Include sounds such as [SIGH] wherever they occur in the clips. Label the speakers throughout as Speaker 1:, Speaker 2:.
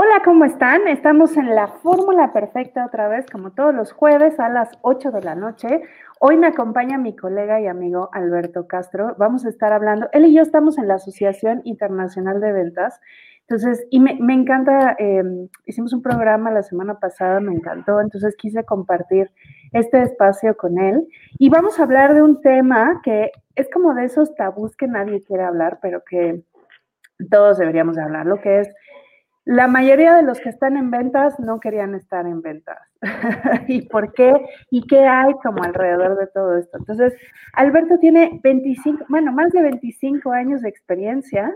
Speaker 1: Hola, ¿cómo están? Estamos en la fórmula perfecta otra vez, como todos los jueves a las 8 de la noche. Hoy me acompaña mi colega y amigo Alberto Castro. Vamos a estar hablando, él y yo estamos en la Asociación Internacional de Ventas. Entonces, y me, encanta, em, hicimos un programa la semana pasada, me encantó, entonces quise compartir este espacio con él. Y vamos a hablar de un tema que es como de esos tabús que nadie quiere hablar, pero que todos deberíamos de hablar, lo que es la mayoría de los que están en ventas no querían estar en ventas. [LAUGHS] ¿Y por qué? ¿Y qué hay como alrededor de todo esto? Entonces, Alberto tiene 25, bueno, más de 25 años de experiencia.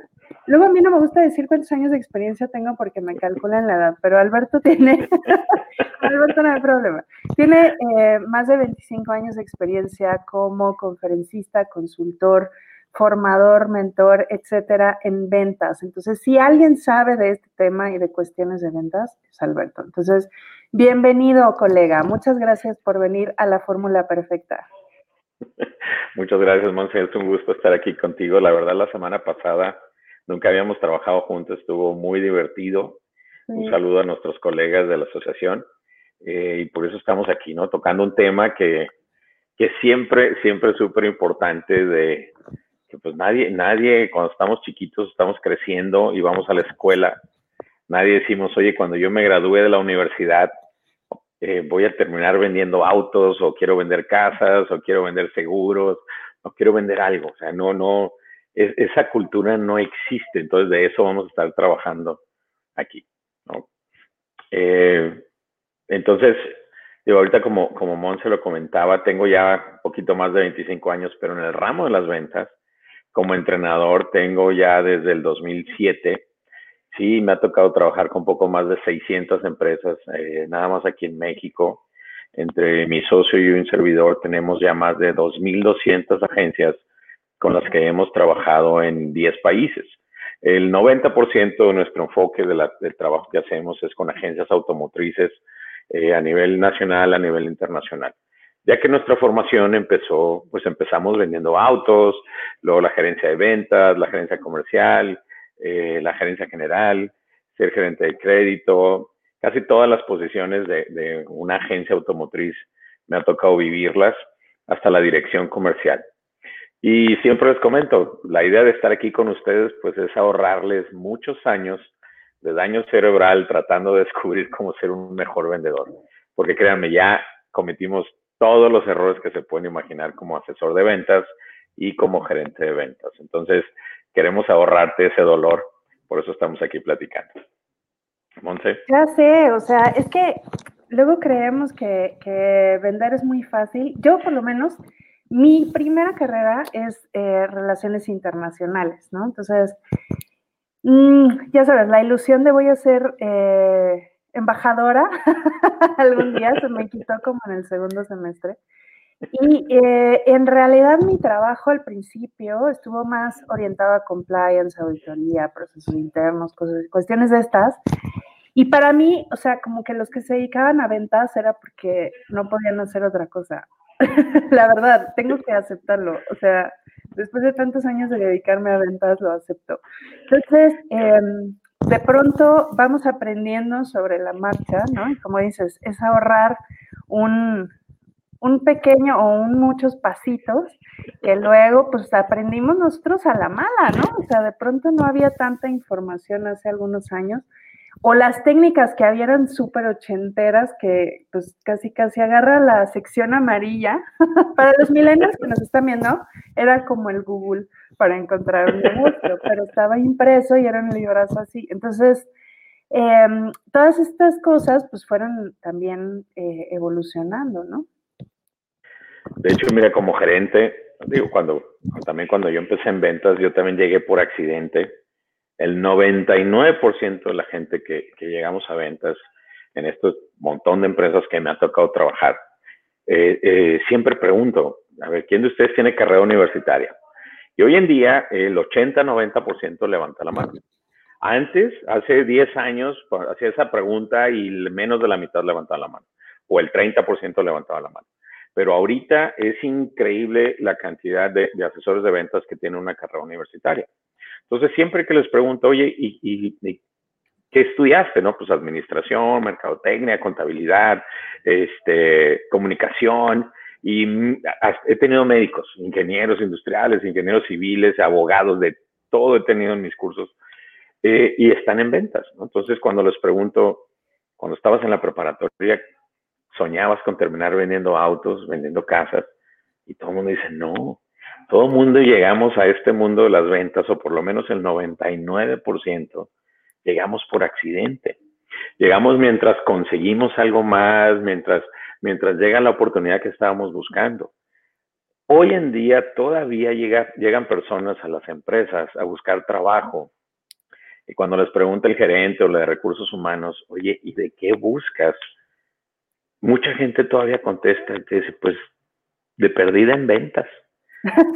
Speaker 1: Luego a mí no me gusta decir cuántos años de experiencia tengo porque me calculan la edad, pero Alberto tiene, [LAUGHS] Alberto no hay problema, tiene eh, más de 25 años de experiencia como conferencista, consultor, formador, mentor, etcétera, en ventas. Entonces, si alguien sabe de este tema y de cuestiones de ventas, es Alberto. Entonces, bienvenido, colega. Muchas gracias por venir a la Fórmula Perfecta. [LAUGHS]
Speaker 2: Muchas gracias, Monse. Es un gusto estar aquí contigo. La verdad, la semana pasada nunca habíamos trabajado juntos, estuvo muy divertido. Un saludo a nuestros colegas de la asociación. Eh, y por eso estamos aquí, ¿no? Tocando un tema que, que siempre, siempre es súper importante de, pues nadie, nadie, cuando estamos chiquitos, estamos creciendo y vamos a la escuela, nadie decimos, oye, cuando yo me gradúe de la universidad, eh, voy a terminar vendiendo autos o quiero vender casas o quiero vender seguros o quiero vender algo. O sea, no, no, esa cultura no existe. Entonces de eso vamos a estar trabajando aquí. ¿no? Eh, entonces, digo, ahorita como, como Mon se lo comentaba, tengo ya un poquito más de 25 años, pero en el ramo de las ventas, como entrenador tengo ya desde el 2007. Sí, me ha tocado trabajar con poco más de 600 empresas, eh, nada más aquí en México. Entre mi socio y un servidor tenemos ya más de 2.200 agencias con las que hemos trabajado en 10 países. El 90% de nuestro enfoque de del trabajo que hacemos es con agencias automotrices eh, a nivel nacional, a nivel internacional ya que nuestra formación empezó, pues empezamos vendiendo autos, luego la gerencia de ventas, la gerencia comercial, eh, la gerencia general, ser gerente de crédito, casi todas las posiciones de, de, una agencia automotriz me ha tocado vivirlas hasta la dirección comercial. Y siempre les comento, la idea de estar aquí con ustedes pues es ahorrarles muchos años de daño cerebral tratando de descubrir cómo ser un mejor vendedor. Porque créanme, ya cometimos todos los errores que se pueden imaginar como asesor de ventas y como gerente de ventas. Entonces, queremos ahorrarte ese dolor, por eso estamos aquí platicando. Monse.
Speaker 1: Ya sé, o sea, es que luego creemos que, vender es muy fácil. Yo, por lo menos, mi primera carrera es eh, relaciones internacionales, ¿no? Entonces, mm, ya sabes, la ilusión de voy a ser eh, embajadora, [LAUGHS] algún día se me quitó como en el segundo semestre. Y eh, en realidad mi trabajo al principio estuvo más orientado a compliance, auditoría, procesos internos, cosas, cuestiones de estas. Y para mí, o sea, como que los que se dedicaban a ventas era porque no podían hacer otra cosa. [LAUGHS] La verdad, tengo que aceptarlo. O sea, después de tantos años de dedicarme a ventas, lo acepto. Entonces, eh, de pronto vamos aprendiendo sobre la marcha, ¿no? Y como dices, es ahorrar un, pequeño o un muchos pasitos que luego pues aprendimos nosotros a la mala, ¿no? O sea, de pronto no había tanta información hace algunos años o las técnicas que habían súper ochenteras que pues casi casi agarra la sección amarilla. [LAUGHS] Para los millennials que nos están viendo, era como el Google para encontrar un negocio, pero estaba impreso y era un librazo así. Entonces, em, todas estas cosas pues fueron también eh, evolucionando, ¿no?
Speaker 2: De hecho, mira, como gerente, digo, cuando, también cuando yo empecé en ventas, yo también llegué por accidente. El 99% de la gente que, llegamos a ventas en estos montón de empresas que me ha tocado trabajar, eh, eh, siempre pregunto, a ver, ¿quién de ustedes tiene carrera universitaria? Y hoy en día el 80-90% levanta la mano. Antes, hace 10 años, hacía esa pregunta y menos de la mitad levantaba la mano, o el 30% levantaba la mano. Pero ahorita es increíble la cantidad de, asesores de ventas que tienen una carrera universitaria. Entonces, siempre que les pregunto, oye, ¿y, ¿qué estudiaste? No, pues administración, mercadotecnia, contabilidad, este, comunicación. Y he tenido médicos, ingenieros industriales, ingenieros civiles, abogados, de todo he tenido en mis cursos. Eh, y están en ventas. Entonces, cuando les pregunto, cuando estabas en la preparatoria, soñabas con terminar vendiendo autos, vendiendo casas, y todo el mundo dice, no, todo mundo llegamos a este mundo de las ventas, o por lo menos el 99%, llegamos por accidente. Llegamos mientras conseguimos algo más, mientras, mientras llega la oportunidad que estábamos buscando. Hoy en día todavía llega, llegan personas a las empresas a buscar trabajo y cuando les pregunta el gerente o la de recursos humanos, oye, ¿y de qué buscas? Mucha gente todavía contesta y te dice, pues de perdida en ventas,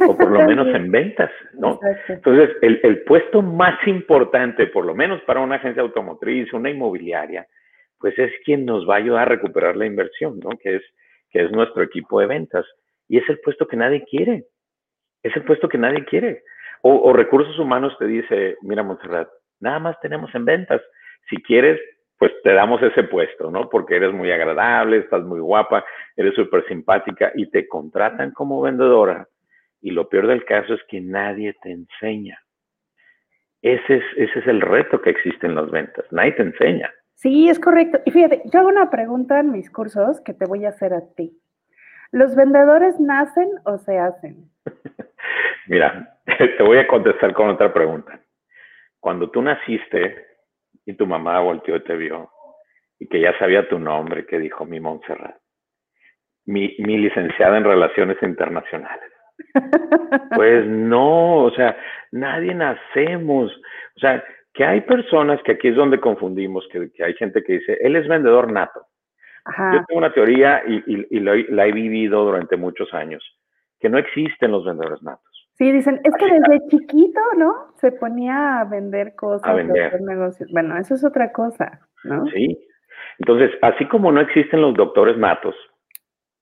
Speaker 2: o por lo [LAUGHS] menos en ventas, ¿no? Entonces, el, el, puesto más importante, por lo menos para una agencia automotriz, una inmobiliaria, pues es quien nos va a ayudar a recuperar la inversión, ¿no? Que es, que es nuestro equipo de ventas. Y es el puesto que nadie quiere. Es el puesto que nadie quiere. O, o recursos humanos te dice, mira, Montserrat, nada más tenemos en ventas. Si quieres, pues te damos ese puesto, ¿no? Porque eres muy agradable, estás muy guapa, eres súper simpática y te contratan como vendedora. Y lo peor del caso es que nadie te enseña. Ese es, ese es el reto que existe en las ventas. Nadie te enseña.
Speaker 1: Sí, es correcto. Y fíjate, yo hago una pregunta en mis cursos que te voy a hacer a ti. ¿Los vendedores nacen o se hacen? [LAUGHS]
Speaker 2: Mira, [LAUGHS] te voy a contestar con otra pregunta cuando tú naciste y tu mamá volteó y te vio y que ya sabía tu nombre, que dijo mi Montserrat, mi, mi licenciada en Relaciones Internacionales. [LAUGHS] Pues no, o sea, nadie nacemos. O sea, que hay personas que aquí es donde confundimos, que, hay gente que dice, él es vendedor nato. Yo tengo una teoría y, y, la he vivido durante muchos años, que no existen los vendedores natos.
Speaker 1: Sí, dicen, es que desde chiquito, ¿no? Se ponía a vender cosas, a vender. negocios. Bueno, eso es otra cosa, ¿no?
Speaker 2: Sí. Entonces, así como no existen los doctores natos,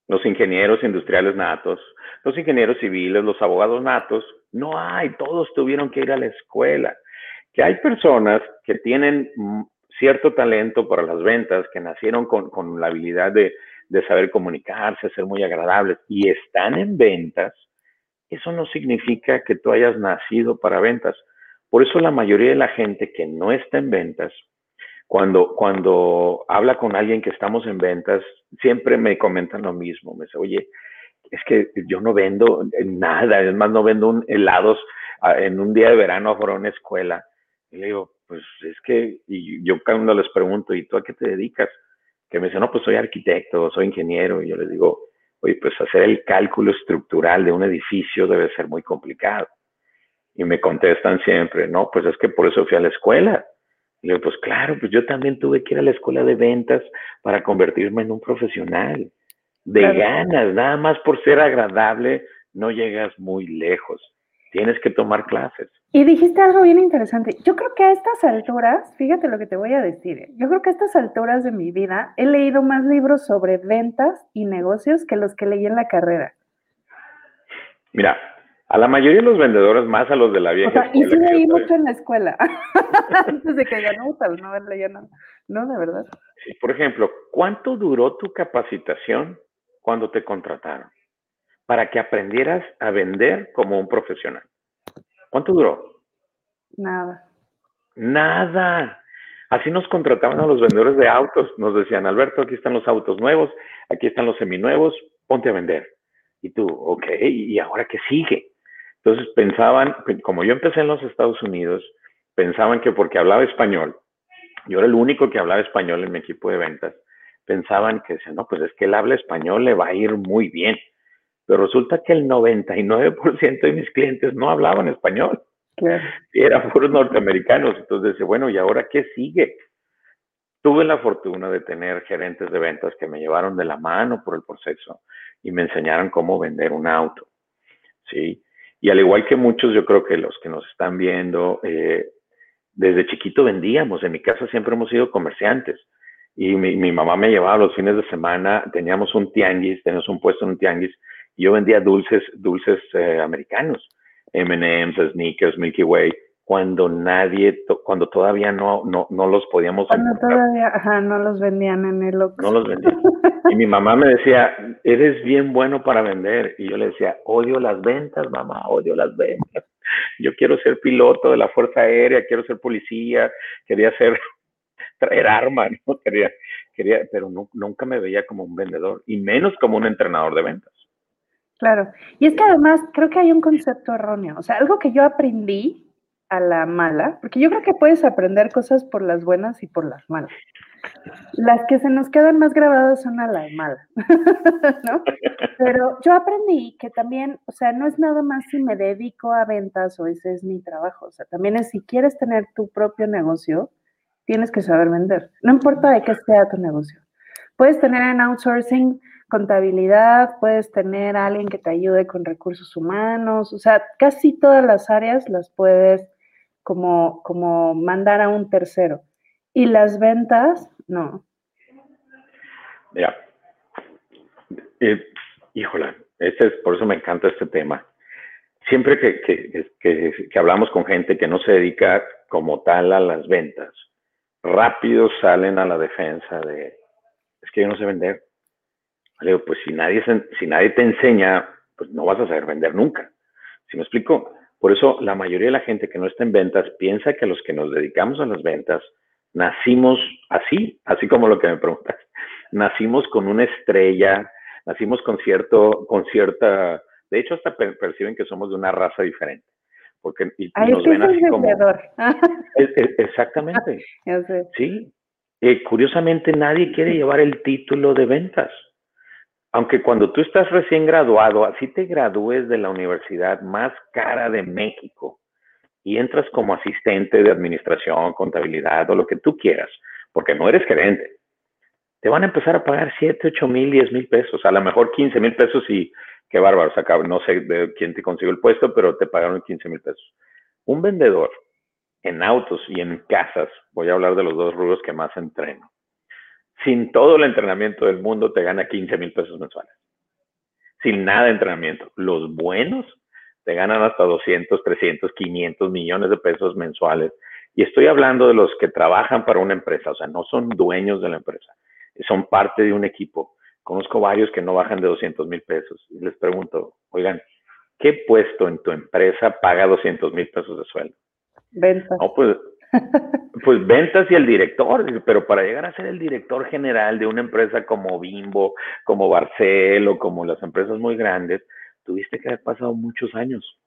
Speaker 2: los ingenieros industriales natos, los ingenieros civiles, los abogados natos, no hay, todos tuvieron que ir a la escuela. Que hay personas que tienen cierto talento para las ventas, que nacieron con, con la habilidad de, de saber comunicarse, ser muy agradables y están en ventas, eso no significa que tú hayas nacido para ventas. Por eso la mayoría de la gente que no está en ventas, cuando, cuando habla con alguien que estamos en ventas, siempre me comentan lo mismo. Me dice, oye, es que yo no vendo nada, es más, no vendo un helados ah, en un día de verano afuera una escuela. Y le digo, pues es que, y yo cuando les pregunto, ¿y tú a qué te dedicas? Que me dice, no, pues soy arquitecto, soy ingeniero. Y yo les digo, oye, pues hacer el cálculo estructural de un edificio debe ser muy complicado. Y me contestan siempre, no, pues es que por eso fui a la escuela. Y digo, pues claro, pues yo también tuve que ir a la escuela de ventas para convertirme en un profesional. De ganas, nada más por ser agradable, no llegas muy lejos. Tienes que tomar clases.
Speaker 1: Y dijiste algo bien interesante. Yo creo que a estas alturas, fíjate lo que te voy a decir, ¿eh? yo creo que a estas alturas de mi vida he leído más libros sobre ventas y negocios que los que leí en la carrera.
Speaker 2: Mira, a la mayoría de los vendedores, más a los de la vieja. O sea,
Speaker 1: y sí leí mucho en la escuela, [LAUGHS] antes de que ya no, tal, no. No, de verdad.
Speaker 2: Sí, por ejemplo, ¿cuánto duró tu capacitación cuando te contrataron? Para que aprendieras a vender como un profesional. ¿Cuánto duró?
Speaker 1: Nada.
Speaker 2: Nada. Así nos contrataban a los vendedores de autos. Nos decían, Alberto, aquí están los autos nuevos, aquí están los seminuevos, ponte a vender. Y tú, ok, ¿y ahora qué sigue? Entonces pensaban, como yo empecé en los Estados Unidos, pensaban que porque hablaba español, yo era el único que hablaba español en mi equipo de ventas, pensaban que, no, pues es que él habla español, le va a ir muy bien. Pero resulta que el 99% de mis clientes no hablaban español. Y eran puros norteamericanos. Entonces, bueno, ¿y ahora qué sigue? Tuve la fortuna de tener gerentes de ventas que me llevaron de la mano por el proceso y me enseñaron cómo vender un auto. ¿sí? Y al igual que muchos, yo creo que los que nos están viendo, eh, desde chiquito vendíamos. En mi casa siempre hemos sido comerciantes. Y mi, mi, mamá me llevaba los fines de semana, teníamos un tianguis, teníamos un puesto en un tianguis, yo vendía dulces, dulces eh, americanos, M&M's, Sneakers, Milky Way, cuando nadie, cuando todavía no, no, no los podíamos
Speaker 1: Cuando todavía, ajá, no los vendían en el
Speaker 2: No los vendían. Y mi mamá me decía, eres bien bueno para vender. Y yo le decía, odio las ventas, mamá, odio las ventas. Yo quiero ser piloto de la Fuerza Aérea, quiero ser policía, quería ser, traer armas, [LAUGHS] ¿no? Quería, quería, pero nunca me veía como un vendedor, y menos como un entrenador de ventas.
Speaker 1: Claro. Y es que además creo que hay un concepto erróneo. O sea, algo que yo aprendí a la mala, porque yo creo que puedes aprender cosas por las buenas y por las malas. Las que se nos quedan más grabadas son a la mala, [LAUGHS] ¿no? Pero yo aprendí que también, o sea, no es nada más si me dedico a ventas o ese es mi trabajo, o sea, también es si quieres tener tu propio negocio, tienes que saber vender, no importa de qué sea tu negocio. Puedes tener en outsourcing contabilidad, puedes tener alguien que te ayude con recursos humanos, o sea, casi todas las áreas las puedes como, como mandar a un tercero. Y las ventas, no.
Speaker 2: Mira, eh, híjola, este es, por eso me encanta este tema. Siempre que, que, que hablamos con gente que no se dedica como tal a las ventas, rápido salen a la defensa de, es que yo no sé vender. Le pues si nadie, si nadie te enseña, pues no vas a saber vender nunca. ¿Sí me explico? Por eso la mayoría de la gente que no está en ventas piensa que los que nos dedicamos a las ventas nacimos así, así como lo que me preguntas. Nacimos con una estrella, nacimos con cierto, con cierta, de hecho hasta perciben que somos de una raza diferente. Porque y, nos ven así como. [LAUGHS] exactamente. [LAUGHS] Sí. Eh, curiosamente nadie quiere llevar el título de ventas aunque cuando tú estás recién graduado, así te gradúes de la universidad más cara de México y entras como asistente de administración, contabilidad o lo que tú quieras, porque no eres gerente, te van a empezar a pagar 7, 8 mil, 10 mil pesos, a lo mejor 15 mil pesos y qué bárbaro, no sé de quién te consiguió el puesto, pero te pagaron 15 mil pesos. Un vendedor en autos y en casas, voy a hablar de los dos rubros que más entreno sin todo el entrenamiento del mundo te gana 15 mil pesos mensuales. Sin nada de entrenamiento. Los buenos te ganan hasta 200, 300, 500 millones de pesos mensuales. Y estoy hablando de los que trabajan para una empresa, o sea, no son dueños de la empresa, son parte de un equipo. Conozco varios que no bajan de 200 mil pesos. Y les pregunto, oigan, ¿qué puesto en tu empresa paga 200 mil pesos de sueldo?
Speaker 1: Venta.
Speaker 2: No, pues [LAUGHS] pues ventas y el director, pero para llegar a ser el director general de una empresa como Bimbo, como Barcel o como las empresas muy grandes, tuviste que haber pasado muchos años.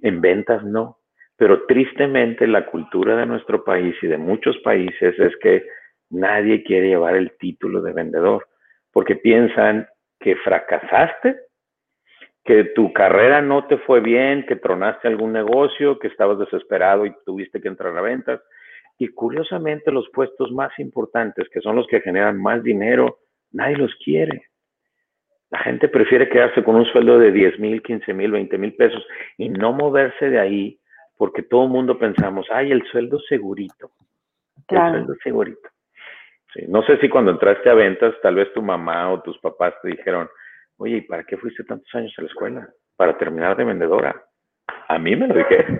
Speaker 2: En ventas no. Pero tristemente la cultura de nuestro país y de muchos países es que nadie quiere llevar el título de vendedor porque piensan que fracasaste que tu carrera no te fue bien, que tronaste algún negocio, que estabas desesperado y tuviste que entrar a ventas. Y curiosamente los puestos más importantes, que son los que generan más dinero, nadie los quiere. La gente prefiere quedarse con un sueldo de 10 mil, 15 mil, 20 mil pesos y no moverse de ahí porque todo el mundo pensamos, ay, el sueldo segurito. El sueldo segurito. No sé si cuando entraste a ventas, tal vez tu mamá o tus papás te dijeron, oye, ¿y para qué fuiste tantos años a la escuela? Para terminar de vendedora. A mí me lo dije. [LAUGHS]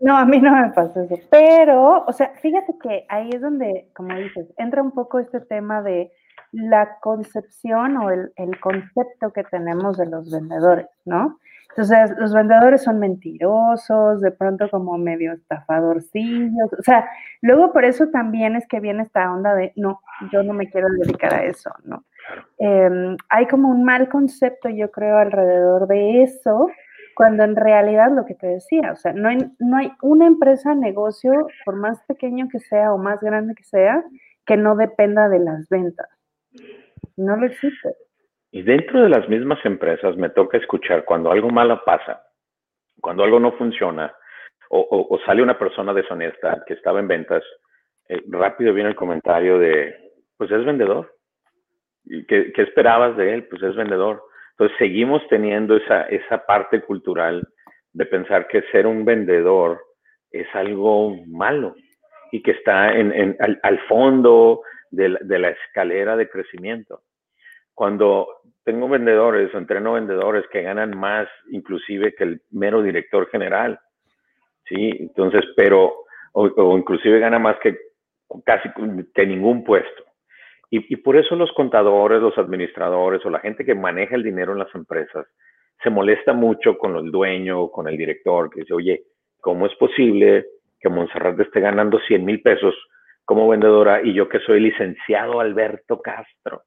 Speaker 1: No, a mí no me pasó eso. Pero, o sea, fíjate que ahí es donde, como dices, entra un poco este tema de la concepción o el, el concepto que tenemos de los vendedores, ¿no? Entonces, los vendedores son mentirosos, de pronto como medio estafadorcillos. O sea, luego por eso también es que viene esta onda de, no, yo no me quiero dedicar a eso, ¿no? Em, hay como un mal concepto, yo creo, alrededor de eso, cuando en realidad lo que te decía, o sea, no hay, no hay una empresa, negocio, por más pequeño que sea o más grande que sea, que no dependa de las ventas. No lo existe.
Speaker 2: Y dentro de las mismas empresas me toca escuchar cuando algo malo pasa, cuando algo no funciona, o, sale una persona deshonesta que estaba en ventas, eh, rápido viene el comentario de, pues es vendedor. ¿Y qué, esperabas de él? Pues es vendedor. Entonces seguimos teniendo esa, esa parte cultural de pensar que ser un vendedor es algo malo y que está en, al, fondo de la escalera de crecimiento cuando tengo vendedores o entreno vendedores que ganan más inclusive que el mero director general, ¿sí? Entonces, pero, o, inclusive gana más que casi que ningún puesto. Y, y, por eso los contadores, los administradores o la gente que maneja el dinero en las empresas se molesta mucho con el dueño o con el director que dice, oye, ¿cómo es posible que Monserrat esté ganando 100 mil pesos como vendedora y yo que soy licenciado Alberto Castro?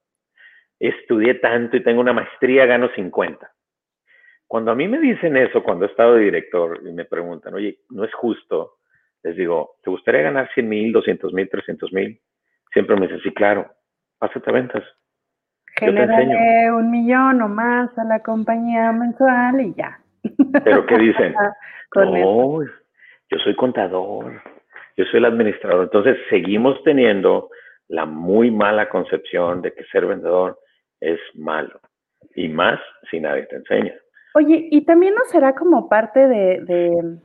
Speaker 2: Estudié tanto y tengo una maestría, gano 50. Cuando a mí me dicen eso, cuando he estado de director y me preguntan, oye, no es justo, les digo, ¿te gustaría ganar 100 mil, 200 mil, 300 mil? Siempre me dicen, sí, claro, pásate a ventas.
Speaker 1: Genérale un millón o más a la compañía mensual y ya.
Speaker 2: Pero ¿qué dicen? [LAUGHS] no, yo soy contador, yo soy el administrador. Entonces seguimos teniendo la muy mala concepción de que ser vendedor es malo. Y más si nadie te enseña.
Speaker 1: Oye, y también no será como parte de,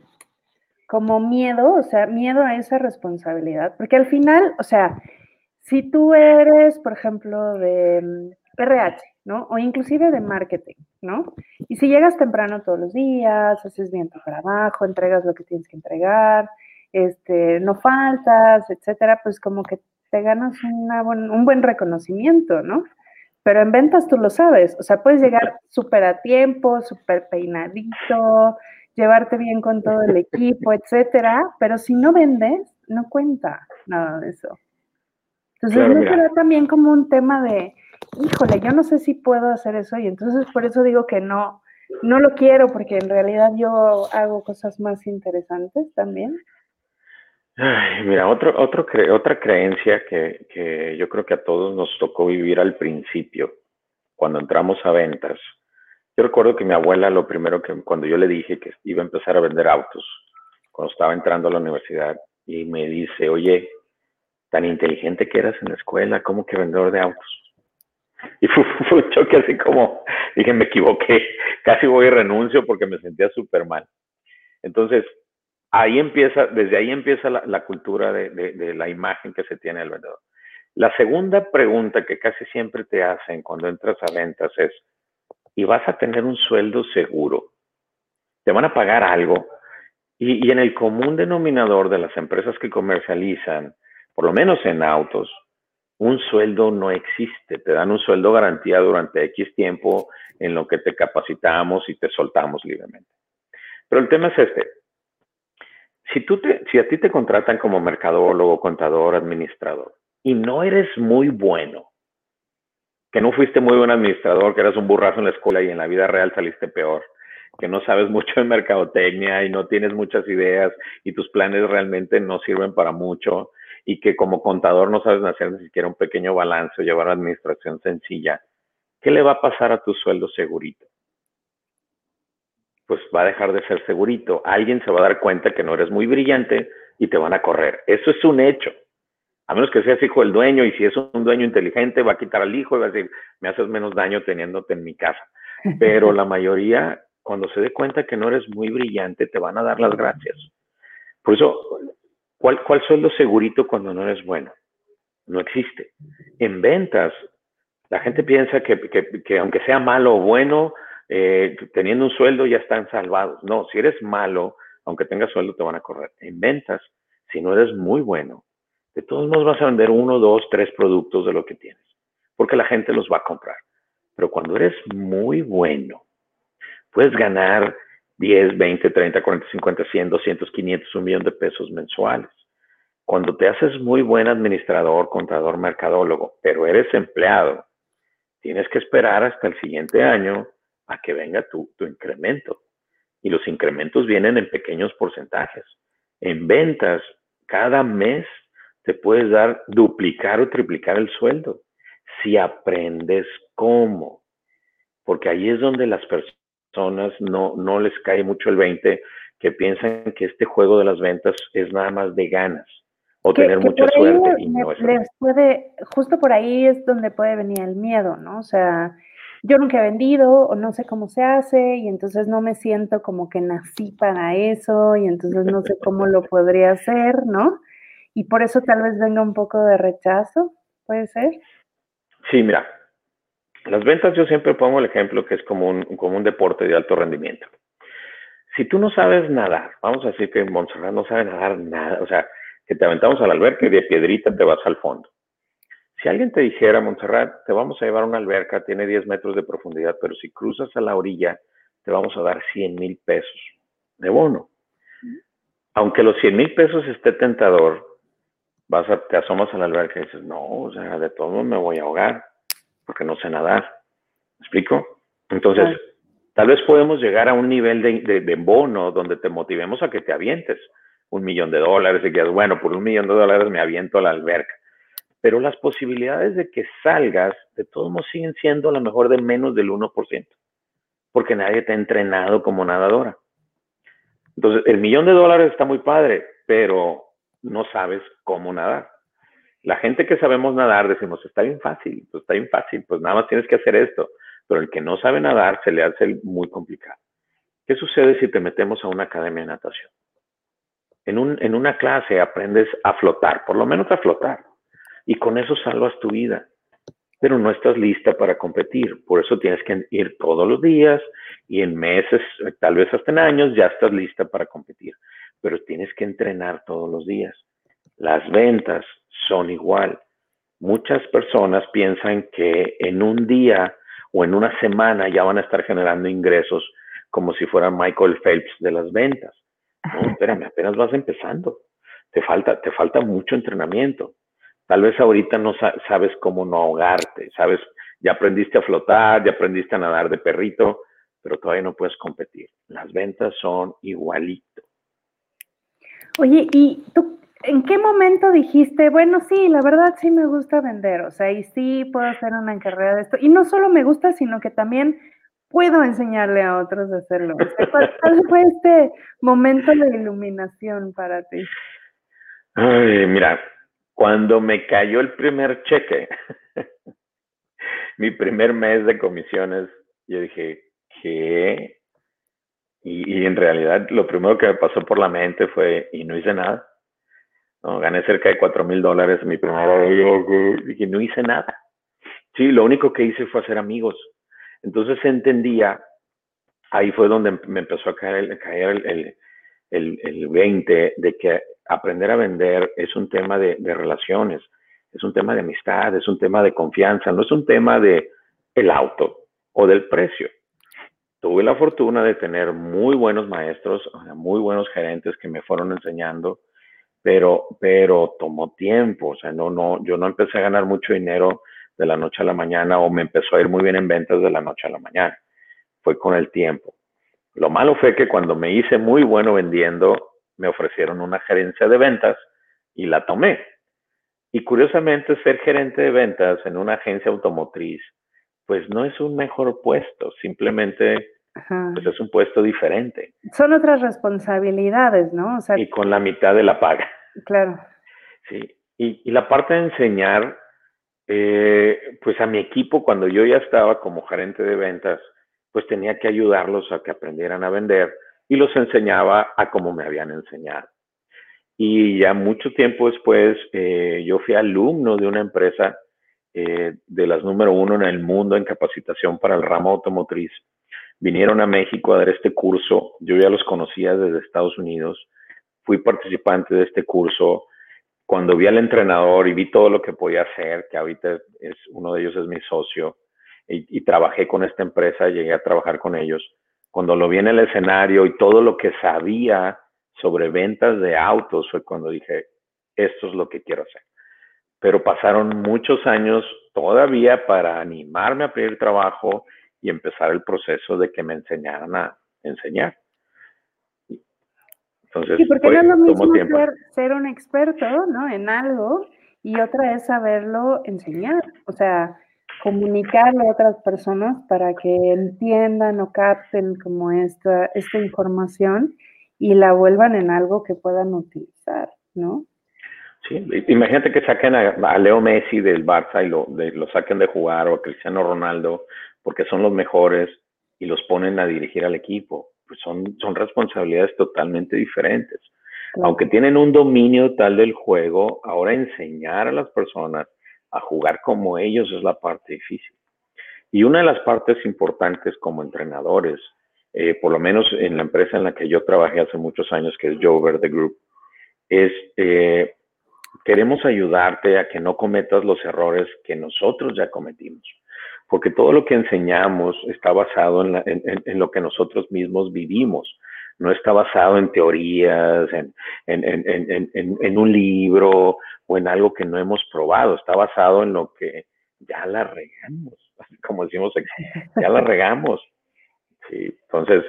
Speaker 1: como miedo, o sea, miedo a esa responsabilidad, porque al final, o sea, si tú eres, por ejemplo, de RH, ¿no? O inclusive de marketing, ¿no? Y si llegas temprano todos los días, haces bien tu trabajo, entregas lo que tienes que entregar, este, no faltas, etcétera, pues como que te ganas un buen reconocimiento, ¿no? Pero en ventas tú lo sabes, o sea, puedes llegar súper a tiempo, súper peinadito, llevarte bien con todo el equipo, etcétera, pero si no vendes, no cuenta nada de eso. Entonces, no será también como un tema de, híjole, yo no sé si puedo hacer eso y entonces por eso digo que no, no lo quiero porque en realidad yo hago cosas más interesantes también.
Speaker 2: Ay, mira, otro, otro otra creencia que, yo creo que a todos nos tocó vivir al principio, cuando entramos a ventas. Yo recuerdo que mi abuela, lo primero que cuando yo le dije que iba a empezar a vender autos, cuando estaba entrando a la universidad, y me dice, oye, tan inteligente que eras en la escuela, ¿cómo que vendedor de autos? Y [LAUGHS] fue, un choque así como, dije, me equivoqué, casi voy y renuncio porque me sentía súper mal. Entonces, ahí empieza, desde ahí empieza la, cultura de, la imagen que se tiene del vendedor. La segunda pregunta que casi siempre te hacen cuando entras a ventas es, ¿y vas a tener un sueldo seguro? ¿Te van a pagar algo? Y, y en el común denominador de las empresas que comercializan, por lo menos en autos, un sueldo no existe. Te dan un sueldo garantía durante X tiempo en lo que te capacitamos y te soltamos libremente. Pero el tema es este si, tú te, si a ti te contratan como mercadólogo, contador, administrador, y no eres muy bueno, que no fuiste muy buen administrador, que eras un burrazo en la escuela y en la vida real saliste peor, que no sabes mucho de mercadotecnia y no tienes muchas ideas y tus planes realmente no sirven para mucho y que como contador no sabes hacer ni siquiera un pequeño balance o llevar administración sencilla, ¿qué le va a pasar a tu sueldo segurito? Pues va a dejar de ser segurito. Alguien se va a dar cuenta que no eres muy brillante y te van a correr. Eso es un hecho. A menos que seas hijo del dueño y si es un dueño inteligente va a quitar al hijo y va a decir, me haces menos daño teniéndote en mi casa. Pero la mayoría, cuando se dé cuenta que no eres muy brillante, te van a dar las gracias. Por eso, ¿cuál, cuál sueldo segurito cuando no eres bueno? No existe. En ventas, la gente piensa que, que, que aunque sea malo o bueno, eh, teniendo un sueldo ya están salvados. No, si eres malo, aunque tengas sueldo, te van a correr. En ventas, si no eres muy bueno, de todos modos vas a vender uno, dos, tres productos de lo que tienes, porque la gente los va a comprar. Pero cuando eres muy bueno, puedes ganar 10, 20, 30, 40, 50, 100, 200, 500, un millón de pesos mensuales. Cuando te haces muy buen administrador, contador, mercadólogo, pero eres empleado, tienes que esperar hasta el siguiente año a que venga tu, tu incremento. Y los incrementos vienen en pequeños porcentajes. En ventas, cada mes te puedes dar, duplicar o triplicar el sueldo si aprendes cómo. Porque ahí es donde las personas no, no les cae mucho el 20, que piensan que este juego de las ventas es nada más de ganas o tener mucha suerte. Y no
Speaker 1: puede, justo por ahí es donde puede venir el miedo, ¿no? O sea, yo nunca he vendido o no sé cómo se hace y entonces no me siento como que nací para eso y entonces no sé cómo lo podría hacer, ¿no? Y por eso tal vez venga un poco de rechazo, ¿puede ser?
Speaker 2: Sí, mira, las ventas yo siempre pongo el ejemplo que es como un, como un deporte de alto rendimiento. si tú no sabes nadar, vamos a decir que Montserrat no sabe nadar nada, o sea, que te aventamos a la alberca y de piedrita te vas al fondo. Si alguien te dijera, Montserrat, te vamos a llevar a una alberca, tiene 10 metros de profundidad, pero si cruzas a la orilla, te vamos a dar 100 mil pesos de bono. Aunque los 100 mil pesos esté tentador, vas a, te asomas a la alberca y dices, no, o sea, de todo me voy a ahogar, porque no sé nadar. ¿Me explico? Entonces, tal vez podemos llegar a un nivel de, de, bono donde te motivemos a que te avientes un millón de dólares y que, bueno, por un millón de dólares me aviento a la alberca. Pero las posibilidades de que salgas, de todos modos, siguen siendo a lo mejor de menos del 1%, porque nadie te ha entrenado como nadadora. Entonces, el millón de dólares está muy padre, pero no sabes cómo nadar. La gente que sabemos nadar decimos, está bien fácil, pues está bien fácil, pues nada más tienes que hacer esto. Pero el que no sabe nadar se le hace muy complicado. ¿Qué sucede si te metemos a una academia de natación? En, un, en una clase aprendes a flotar, por lo menos a flotar, y con eso salvas tu vida pero no estás lista para competir. Por eso tienes que ir todos los días y en meses, tal vez hasta en años, ya estás lista para competir. Pero tienes que entrenar todos los días. Las ventas son igual. Muchas personas piensan que en un día o en una semana ya van a estar generando ingresos como si fuera Michael Phelps de las ventas. No, espérame, apenas vas empezando. Te falta, te falta mucho entrenamiento. Tal vez ahorita no sabes cómo no ahogarte, sabes, ya aprendiste a flotar, ya aprendiste a nadar de perrito, pero todavía no puedes competir. Las ventas son igualito.
Speaker 1: Oye, ¿y tú en qué momento dijiste, bueno, sí, la verdad sí me gusta vender, o sea, y sí puedo hacer una carrera de esto? Y no solo me gusta, sino que también puedo enseñarle a otros a hacerlo. ¿cuál, fue este momento de iluminación para ti?
Speaker 2: Ay, mira, cuando me cayó el primer cheque, [LAUGHS] mi primer mes de comisiones, yo dije, ¿qué? Y, en realidad lo primero que me pasó por la mente fue, y no hice nada. No, gané cerca de cuatro mil dólares mi primera. Dije, no hice nada. Sí, lo único que hice fue hacer amigos. Entonces entendía, ahí fue donde me empezó a caer, caer el, el, el, el 20 de que aprender a vender es un tema de, relaciones, es un tema de amistad, es un tema de confianza, no es un tema de el auto o del precio. Tuve la fortuna de tener muy buenos maestros, muy buenos gerentes que me fueron enseñando, pero, pero tomó tiempo, o sea, no, no, yo no empecé a ganar mucho dinero de la noche a la mañana o me empezó a ir muy bien en ventas de la noche a la mañana. Fue con el tiempo. Lo malo fue que cuando me hice muy bueno vendiendo, me ofrecieron una gerencia de ventas y la tomé. Y curiosamente, ser gerente de ventas en una agencia automotriz, pues no es un mejor puesto, simplemente pues es un puesto diferente.
Speaker 1: Son otras responsabilidades, ¿no?
Speaker 2: y con la mitad de la paga.
Speaker 1: Claro.
Speaker 2: Sí, y, la parte de enseñar, eh, pues a mi equipo, cuando yo ya estaba como gerente de ventas, pues tenía que ayudarlos a que aprendieran a vender y los enseñaba a como me habían enseñado. Y ya mucho tiempo después, eh, yo fui alumno de una empresa eh, de las número uno en el mundo en capacitación para el ramo automotriz. Vinieron a México a dar este curso. Yo ya los conocía desde Estados Unidos. Fui participante de este curso. Cuando vi al entrenador y vi todo lo que podía hacer, que ahorita es uno de ellos es mi socio, y, y trabajé con esta empresa, llegué a trabajar con ellos cuando lo vi en el escenario y todo lo que sabía sobre ventas de autos fue cuando dije, esto es lo que quiero hacer. Pero pasaron muchos años todavía para animarme a pedir trabajo y empezar el proceso de que me enseñaran a enseñar.
Speaker 1: Entonces, sí, porque no es lo mismo ser, ser, un experto ¿no? en algo y otra es saberlo enseñar. O sea, comunicarlo a otras personas para que entiendan o capten como esta, esta información y la vuelvan en algo que puedan utilizar, ¿no?
Speaker 2: Sí, imagínate que saquen a, Leo Messi del Barça y lo, lo saquen de jugar o a Cristiano Ronaldo porque son los mejores y los ponen a dirigir al equipo. Pues son, son responsabilidades totalmente diferentes. Aunque tienen un dominio tal del juego, ahora enseñar a las personas a jugar como ellos es la parte difícil. Y una de las partes importantes como entrenadores eh, por lo menos en la empresa en la que yo trabajé hace muchos años, que es Joe Verde Group, es eh, queremos ayudarte a que no cometas los errores que nosotros ya cometimos, porque todo lo que enseñamos está basado en, lo que nosotros mismos vivimos, no está basado en teorías, en, un libro o en algo que no hemos probado, está basado en lo que ya la regamos, [LAUGHS] como decimos, ya la regamos. Sí, entonces,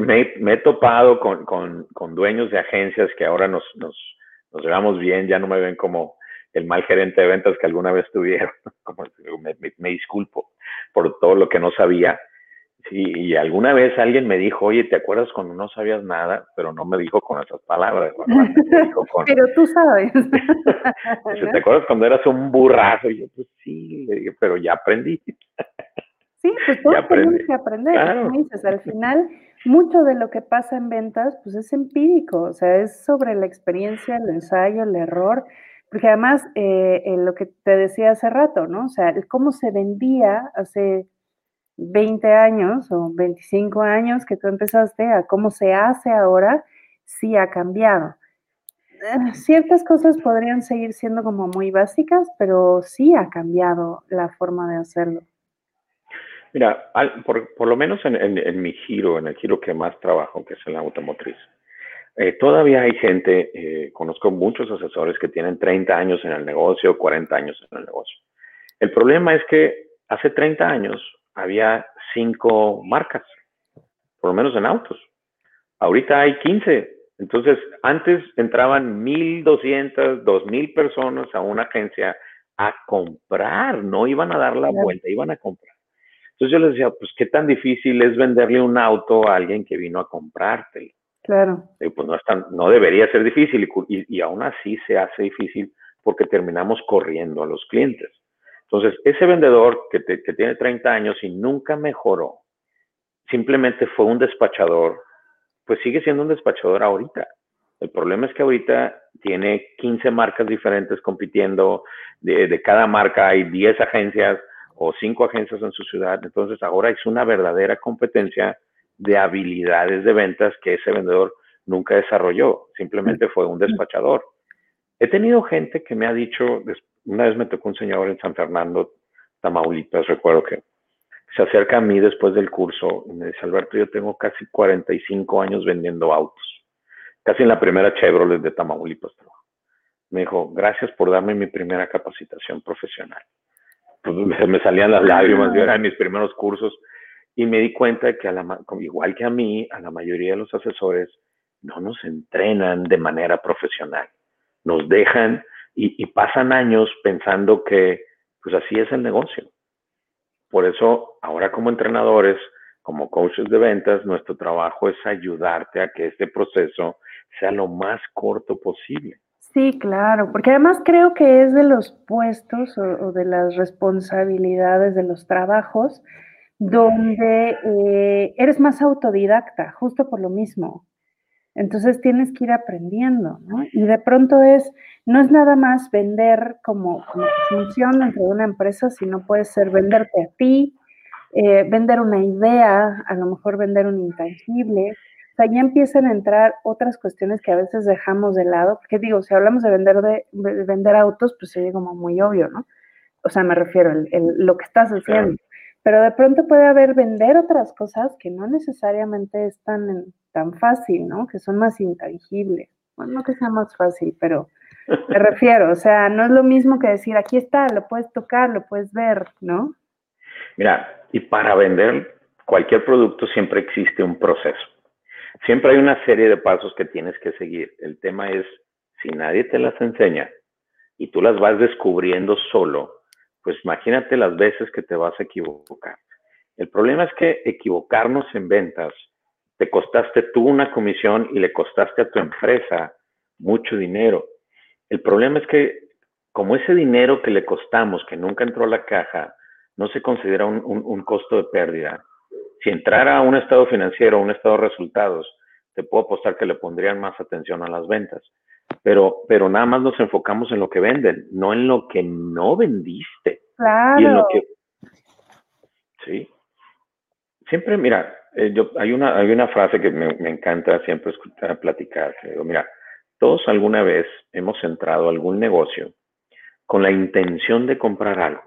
Speaker 2: me, he topado con, dueños de agencias que ahora nos, nos, nos llevamos bien, ya no me ven como el mal gerente de ventas que alguna vez tuvieron. [LAUGHS] me, disculpo por todo lo que no sabía. Sí, y alguna vez alguien me dijo, oye, ¿te acuerdas cuando no sabías nada? Pero no me dijo con esas palabras. [LAUGHS]
Speaker 1: pero tú sabes. [LAUGHS]
Speaker 2: ¿Te acuerdas cuando eras un burrazo? Y yo, pues sí, le dije, pero ya aprendí.
Speaker 1: Sí, pues [LAUGHS] todos tenemos que aprender. al final, mucho de lo que pasa en ventas, pues es empírico, o sea, es sobre la experiencia, el ensayo, el error, porque además, eh, en lo que te decía hace rato, ¿no? O sea, el cómo se vendía hace 20 años o 25 años que tú empezaste a cómo se hace ahora, sí ha cambiado. Eh, ciertas cosas podrían seguir siendo como muy básicas, pero sí ha cambiado la forma de hacerlo.
Speaker 2: Mira, por, lo menos en, mi giro, en el giro que más trabajo, que es en la automotriz, eh, todavía hay gente, eh, conozco muchos asesores que tienen 30 años en el negocio, 40 años en el negocio. El problema es que hace 30 años había cinco marcas, por lo menos en autos. Ahorita hay 15. Entonces, antes entraban 1.200, 2.000 personas a una agencia a comprar, no iban a dar la vuelta, iban a comprar. Entonces yo les decía, pues qué tan difícil es venderle un auto a alguien que vino a comprarte.
Speaker 1: Claro.
Speaker 2: pues no, es no debería ser difícil y, aún así se hace difícil porque terminamos corriendo a los clientes. Entonces, ese vendedor que, que tiene 30 años y nunca mejoró, simplemente fue un despachador, pues sigue siendo un despachador ahorita. El problema es que ahorita tiene 15 marcas diferentes compitiendo, de, de cada marca hay 10 agencias, o cinco agencias en su ciudad. Entonces ahora es una verdadera competencia de habilidades de ventas que ese vendedor nunca desarrolló, simplemente fue un despachador. He tenido gente que me ha dicho, una vez me tocó un señor en San Fernando, Tamaulipas, recuerdo que se acerca a mí después del curso y me dice, Alberto, yo tengo casi 45 años vendiendo autos, casi en la primera Chevrolet de Tamaulipas. Me dijo, gracias por darme mi primera capacitación profesional pues me salían las lágrimas, yo era en mis primeros cursos y me di cuenta de que igual que a mí, a la mayoría de los asesores no nos entrenan de manera profesional, nos dejan y, pasan años pensando que pues así es el negocio. Por eso ahora como entrenadores, como coaches de ventas, nuestro trabajo es ayudarte a que este proceso sea lo más corto posible.
Speaker 1: Sí, claro, porque además creo que es de los puestos o, de las responsabilidades de los trabajos donde eh, eres más autodidacta, justo por lo mismo. Entonces tienes que ir aprendiendo, ¿no? Y de pronto es, no es nada más vender como, como funciona dentro de una empresa, sino puede ser venderte a ti, eh, vender una idea, a lo mejor vender un intangible, o sea, ya empiezan a entrar otras cuestiones que a veces dejamos de lado, porque digo, si hablamos de vender, de, vender autos, pues sería como muy obvio, ¿no? O sea, me refiero a lo que estás haciendo. Pero de pronto puede haber vender otras cosas que no necesariamente es tan, tan fácil, ¿no? Que son más intangibles. Bueno, no que sea más fácil, pero me [LAUGHS] refiero, o sea, no es lo mismo que decir, aquí está, lo puedes tocar, lo puedes ver, ¿no?
Speaker 2: Mira, y para vender cualquier producto siempre existe un proceso. Siempre hay una serie de pasos que tienes que seguir. El tema es, si nadie te las enseña y tú las vas descubriendo solo, pues imagínate las veces que te vas a equivocar. El problema es que equivocarnos en ventas, te costaste tú una comisión y le costaste a tu empresa mucho dinero. El problema es que como ese dinero que le costamos, que nunca entró a la caja, no se considera un, costo de pérdida, si entrara a un estado financiero, un estado de resultados, te puedo apostar que le pondrían más atención a las ventas. Pero, pero nada más nos enfocamos en lo que venden, no en lo que no vendiste.
Speaker 1: Claro.
Speaker 2: sí. Siempre, mira, eh, yo, hay, una, hay una frase que me, me encanta siempre escuchar platicar. Que digo, mira, todos alguna vez hemos entrado a algún negocio con la intención de comprar algo.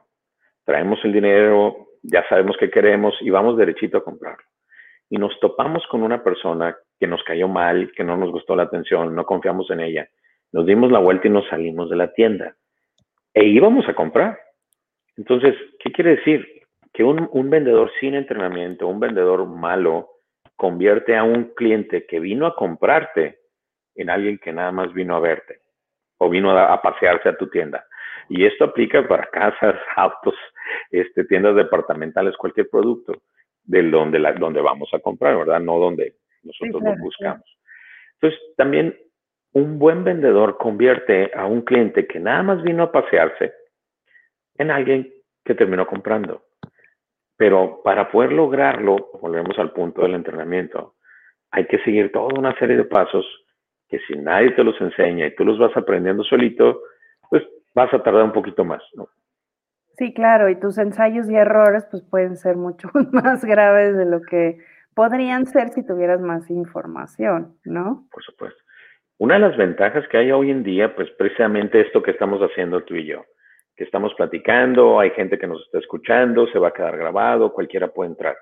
Speaker 2: Traemos el dinero, ya sabemos qué queremos y vamos derechito a comprarlo. Y nos topamos con una persona que nos cayó mal, que no nos gustó la atención, no confiamos en ella. Nos dimos la vuelta y nos salimos de la tienda. E íbamos a comprar. Entonces, ¿qué quiere decir? Que un, vendedor sin entrenamiento, un vendedor malo, convierte a un cliente que vino a comprarte en alguien que nada más vino a verte o vino a, pasearse a tu tienda. Y esto aplica para casas, [LAUGHS] autos, este, tiendas departamentales, cualquier producto de donde, la, donde vamos a comprar, ¿verdad? No donde nosotros lo buscamos. Entonces, también un buen vendedor convierte a un cliente que nada más vino a pasearse en alguien que terminó comprando. Pero para poder lograrlo, volvemos al punto del entrenamiento, hay que seguir toda una serie de pasos que si nadie te los enseña y tú los vas aprendiendo solito, pues vas a tardar un poquito más, ¿no?
Speaker 1: Sí, claro, y tus ensayos y errores pues pueden ser mucho [LAUGHS] más graves de lo que podrían ser si tuvieras más información, ¿no?
Speaker 2: Por supuesto. Una de las ventajas que hay hoy en día, pues precisamente esto que estamos haciendo tú y yo, que estamos platicando, hay gente que nos está escuchando, se va a quedar grabado, cualquiera puede entrar.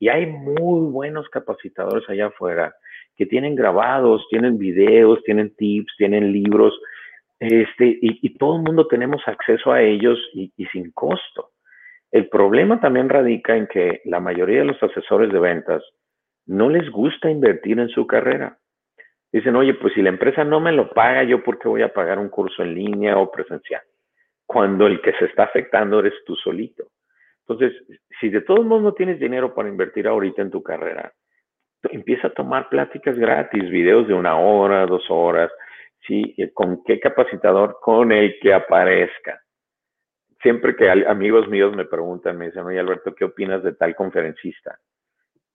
Speaker 2: Y hay muy buenos capacitadores allá afuera que tienen grabados, tienen videos, tienen tips, tienen libros, este, y, todo el mundo tenemos acceso a ellos y, y, sin costo. El problema también radica en que la mayoría de los asesores de ventas no les gusta invertir en su carrera. Dicen, oye, pues si la empresa no me lo paga, yo por qué voy a pagar un curso en línea o presencial, cuando el que se está afectando eres tú solito. Entonces, si de todos modos no tienes dinero para invertir ahorita en tu carrera, empieza a tomar pláticas gratis, videos de una hora, dos horas, ¿sí? ¿Con qué capacitador? Con el que aparezca. Siempre que amigos míos me preguntan, me dicen, oye Alberto, ¿qué opinas de tal conferencista?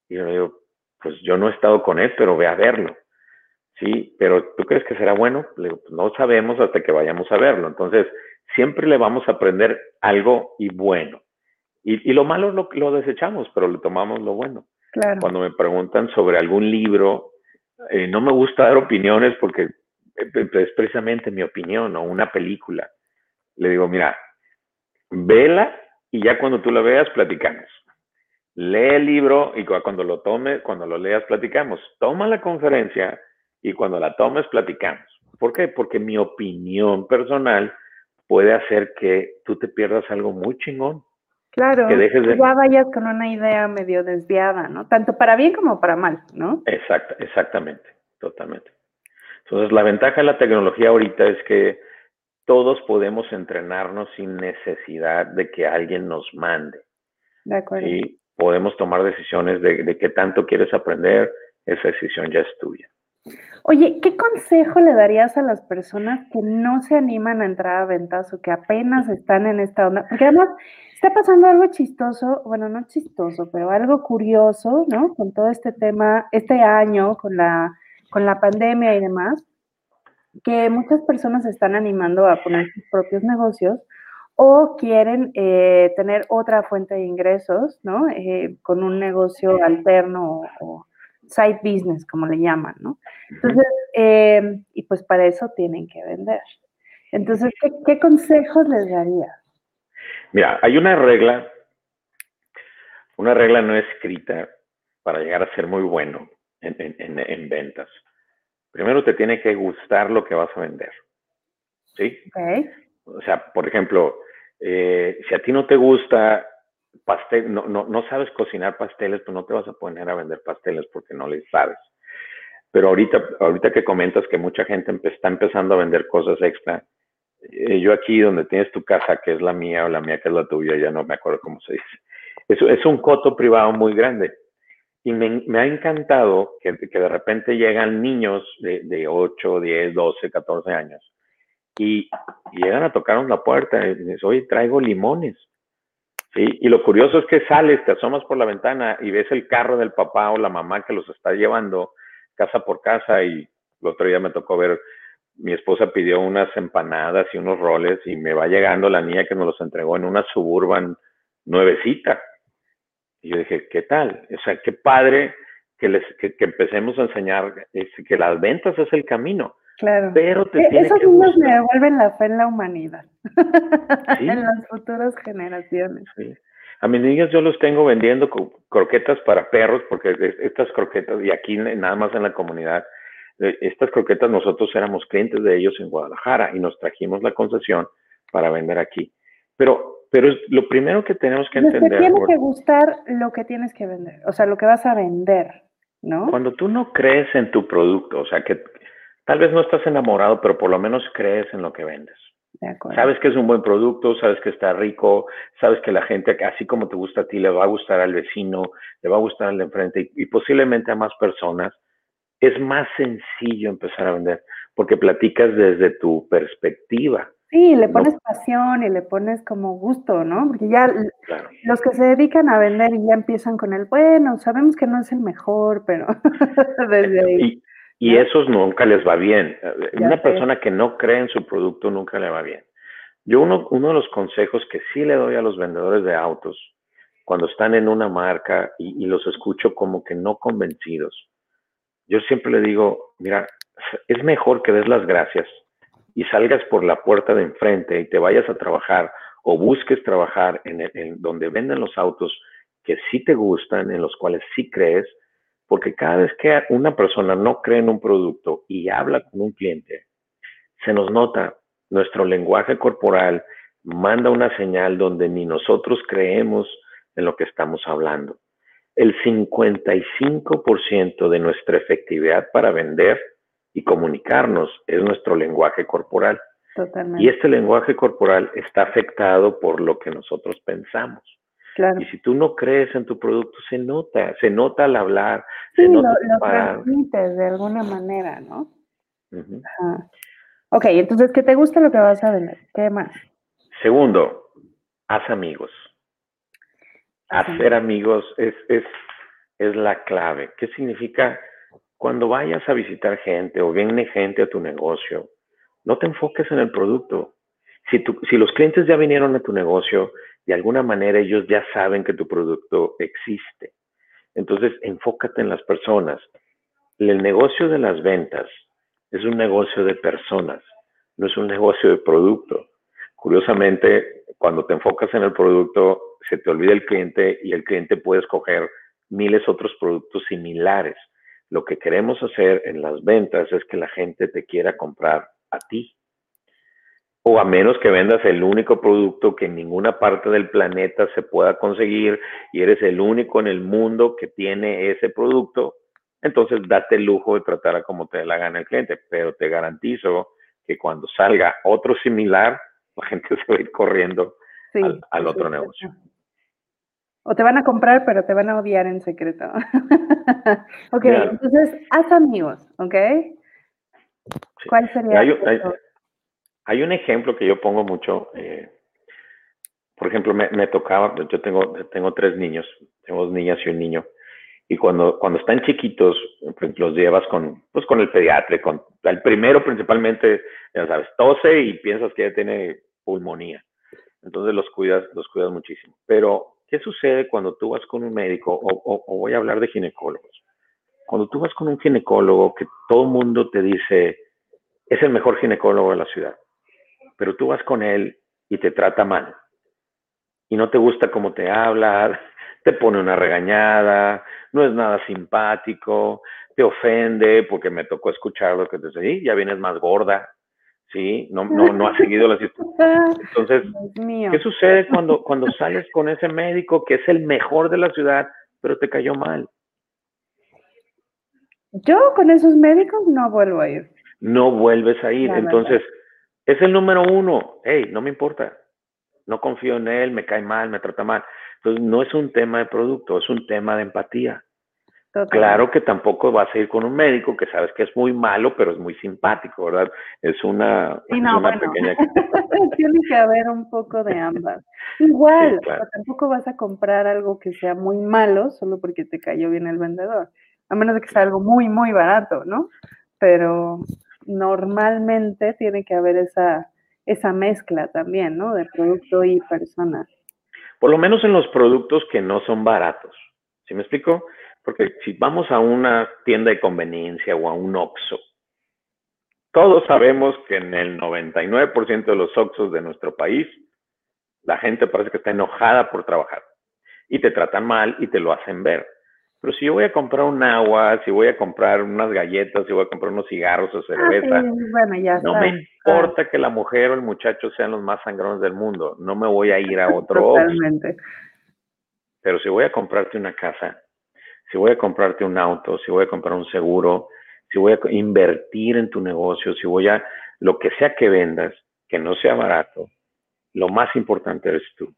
Speaker 2: Y yo digo, pues yo no he estado con él, pero ve a verlo. Sí, pero ¿tú crees que será bueno? Le digo, pues no sabemos hasta que vayamos a verlo. Entonces, siempre le vamos a aprender algo y bueno. Y, y lo malo lo, lo desechamos, pero le tomamos lo bueno. Cuando me preguntan sobre algún libro, eh, no me gusta dar opiniones porque eh, es precisamente mi opinión o una película. Le digo, mira, vela y ya cuando tú la veas, platicamos. Lee el libro y cuando lo tomes, cuando lo leas, platicamos. Toma la conferencia y cuando la tomes, platicamos. ¿Por qué? Porque mi opinión personal puede hacer que tú te pierdas algo muy chingón.
Speaker 1: Claro, que ya vayas con una idea medio desviada, ¿no? Tanto para bien como para mal, ¿no?
Speaker 2: Exacto, exactamente, totalmente. Entonces, la ventaja de la tecnología ahorita es que todos podemos entrenarnos sin necesidad de que alguien nos mande.
Speaker 1: De acuerdo.
Speaker 2: Y podemos tomar decisiones de, de qué tanto quieres aprender, esa decisión ya es tuya.
Speaker 1: Oye, ¿qué consejo le darías a las personas que no se animan a entrar a ventas o que apenas están en esta onda? Porque además está pasando algo chistoso, bueno, no chistoso, pero algo curioso, ¿no? Con todo este tema, este año, con la, con la pandemia y demás, que muchas personas están animando a poner sus propios negocios o quieren eh, tener otra fuente de ingresos, ¿no? Eh, con un negocio alterno o side business, como le llaman, ¿no? Entonces, eh, y pues para eso tienen que vender. Entonces, ¿qué, consejos les daría?
Speaker 2: Mira, hay una regla, una regla no escrita para llegar a ser muy bueno en, ventas. Primero te tiene que gustar lo que vas a vender. ¿Sí?
Speaker 1: Okay.
Speaker 2: O sea, por ejemplo, eh, si a ti no te gusta pastel, no, no, no sabes cocinar pasteles, pues no te vas a poner a vender pasteles porque no les sabes. Pero ahorita, ahorita que comentas que mucha gente está empezando a vender cosas extra, eh, yo aquí donde tienes tu casa, que es la mía, o la mía que es la tuya, ya no me acuerdo cómo se dice. Es, es un coto privado muy grande. Y me, ha encantado que, de repente llegan niños de, de 8, 10, 12, 14 años y, llegan a tocarnos la puerta y dicen, oye, traigo limones. Y lo curioso es que sales, te asomas por la ventana y ves el carro del papá o la mamá que los está llevando casa por casa y el otro día me tocó ver, mi esposa pidió unas empanadas y unos roles y me va llegando la niña que nos los entregó en una suburban nuevecita. Y yo dije, ¿qué tal? O sea, qué padre que, les, que, empecemos a enseñar que las ventas es el camino.
Speaker 1: Claro. Pero te e, Esos niños me devuelven la fe en la humanidad, [LAUGHS] en las futuras generaciones. Sí.
Speaker 2: A mis niños yo los tengo vendiendo croquetas para perros, porque estas croquetas, y aquí nada más en la comunidad, eh, estas croquetas nosotros éramos clientes de ellos en Guadalajara y nos trajimos la concesión para vender aquí. Pero, pero es lo primero que tenemos que entender.
Speaker 1: Te tiene que gustar lo que tienes que vender, o sea, lo que vas a vender, ¿no?
Speaker 2: Cuando tú no crees en tu producto, o sea, que tal vez no estás enamorado, pero por lo menos crees en lo que vendes. Sabes que es un buen producto, sabes que está rico, sabes que la gente, así como te gusta a ti, le va a gustar al vecino, le va a gustar al de enfrente y, posiblemente a más personas. Es más sencillo empezar a vender porque platicas desde tu perspectiva.
Speaker 1: Sí, le pones pasión y le pones como gusto, ¿no? Porque ya los que se dedican a vender y ya empiezan con el, bueno, sabemos que no es el mejor, pero [LAUGHS] desde
Speaker 2: ahí. Y esos nunca les va bien. Una persona que no cree en su producto nunca le va bien. Yo uno, uno de los consejos que sí le doy a los vendedores de autos, cuando están en una marca y, los escucho como que no convencidos, yo siempre le digo, mira, es mejor que des las gracias y salgas por la puerta de enfrente y te vayas a trabajar o busques trabajar en, donde venden los autos que sí te gustan, en los cuales sí crees, porque cada vez que una persona no cree en un producto y habla con un cliente, se nos nota, nuestro lenguaje corporal manda una señal donde ni nosotros creemos en lo que estamos hablando. El 55% de nuestra efectividad para vender y comunicarnos es nuestro lenguaje corporal.
Speaker 1: Totalmente.
Speaker 2: Y este lenguaje corporal está afectado por lo que nosotros pensamos. Y si tú no crees en tu producto, se nota, se nota al hablar, se nota
Speaker 1: lo, lo de alguna manera, ¿no? Ok, entonces, ¿qué te gusta lo que vas a vender? ¿Qué más?
Speaker 2: Segundo, haz amigos. Hacer amigos es, es, es la clave. ¿Qué significa? Cuando vayas a visitar gente o viene gente a tu negocio, no te enfoques en el producto. Si, si los clientes ya vinieron a tu negocio, de alguna manera ellos ya saben que tu producto existe. Entonces, enfócate en las personas. El negocio de las ventas es un negocio de personas, no es un negocio de producto. Curiosamente, cuando te enfocas en el producto, se te olvida el cliente y el cliente puede escoger miles otros productos similares. Lo que queremos hacer en las ventas es que la gente te quiera comprar a ti. O a menos que vendas el único producto que en ninguna parte del planeta se pueda conseguir y eres el único en el mundo que tiene ese producto, entonces date el lujo de tratar a como te dé la gana el cliente, pero te garantizo que cuando salga otro similar, [LAUGHS] la gente se va a ir corriendo al, otro negocio.
Speaker 1: O te van a comprar, pero te van a odiar en secreto. [LAUGHS] ok, entonces haz amigos, ¿ok? ¿Cuál sería?
Speaker 2: Hay un ejemplo que yo pongo mucho. Eh, por ejemplo, me, tocaba, yo tengo, tengo tres niños, tengo dos niñas y un niño. Y cuando, cuando están chiquitos, pues, los llevas con, pues, con el pediatra, con el primero principalmente, ya sabes, tose y piensas que ya tiene pulmonía. Entonces los cuidas, los cuidas muchísimo. Pero, ¿qué sucede cuando tú vas con un médico, o, voy a hablar de ginecólogos? Cuando tú vas con un ginecólogo que todo el mundo te dice, es el mejor ginecólogo de la ciudad pero tú vas con él y te trata mal. Y no te gusta cómo te habla, [LAUGHS] te pone una regañada, no es nada simpático, te ofende porque me tocó escuchar lo que te dice, ya vienes más gorda, ¿sí? No, no, no has seguido las [LAUGHS] Entonces, ¿qué sucede cuando, cuando sales con ese médico que es el mejor de la ciudad, pero te cayó mal?
Speaker 1: Yo con esos médicos no vuelvo a ir.
Speaker 2: No vuelves a ir. Entonces, es el número uno. Hey, no me importa. No confío en él, me cae mal, me trata mal. Entonces, no es un tema de producto, es un tema de empatía. Claro que tampoco vas a ir con un médico que sabes que es muy malo, pero es muy simpático, ¿verdad? Es una,
Speaker 1: pequeña... [LAUGHS] Tiene que haber un poco de ambas. Igual, tampoco vas a comprar algo que sea muy malo solo porque te cayó bien el vendedor. A menos de que sea algo muy, muy barato, ¿no? Pero normalmente tiene que haber esa, esa mezcla también, ¿no? De producto y persona.
Speaker 2: Por lo menos en los productos que no son baratos. ¿Sí me explico? Porque si vamos a una tienda de conveniencia o a un Oxxo, todos sabemos que en el 99% de los Oxxos de nuestro país, la gente parece que está enojada por trabajar y te tratan mal y te lo hacen ver. Pero si yo voy a comprar un agua, si voy a comprar unas galletas, si voy a comprar unos cigarros o cerveza, ah, no me importa que la mujer o el muchacho sean los más sangrones del mundo, no me voy a ir a [LAUGHS] otro. Totalmente. Pero si voy a comprarte una casa, si voy a comprarte un auto, si voy a comprar un seguro, si voy a invertir en tu negocio, si voy a lo que sea que vendas, que no sea barato, lo más importante eres tú.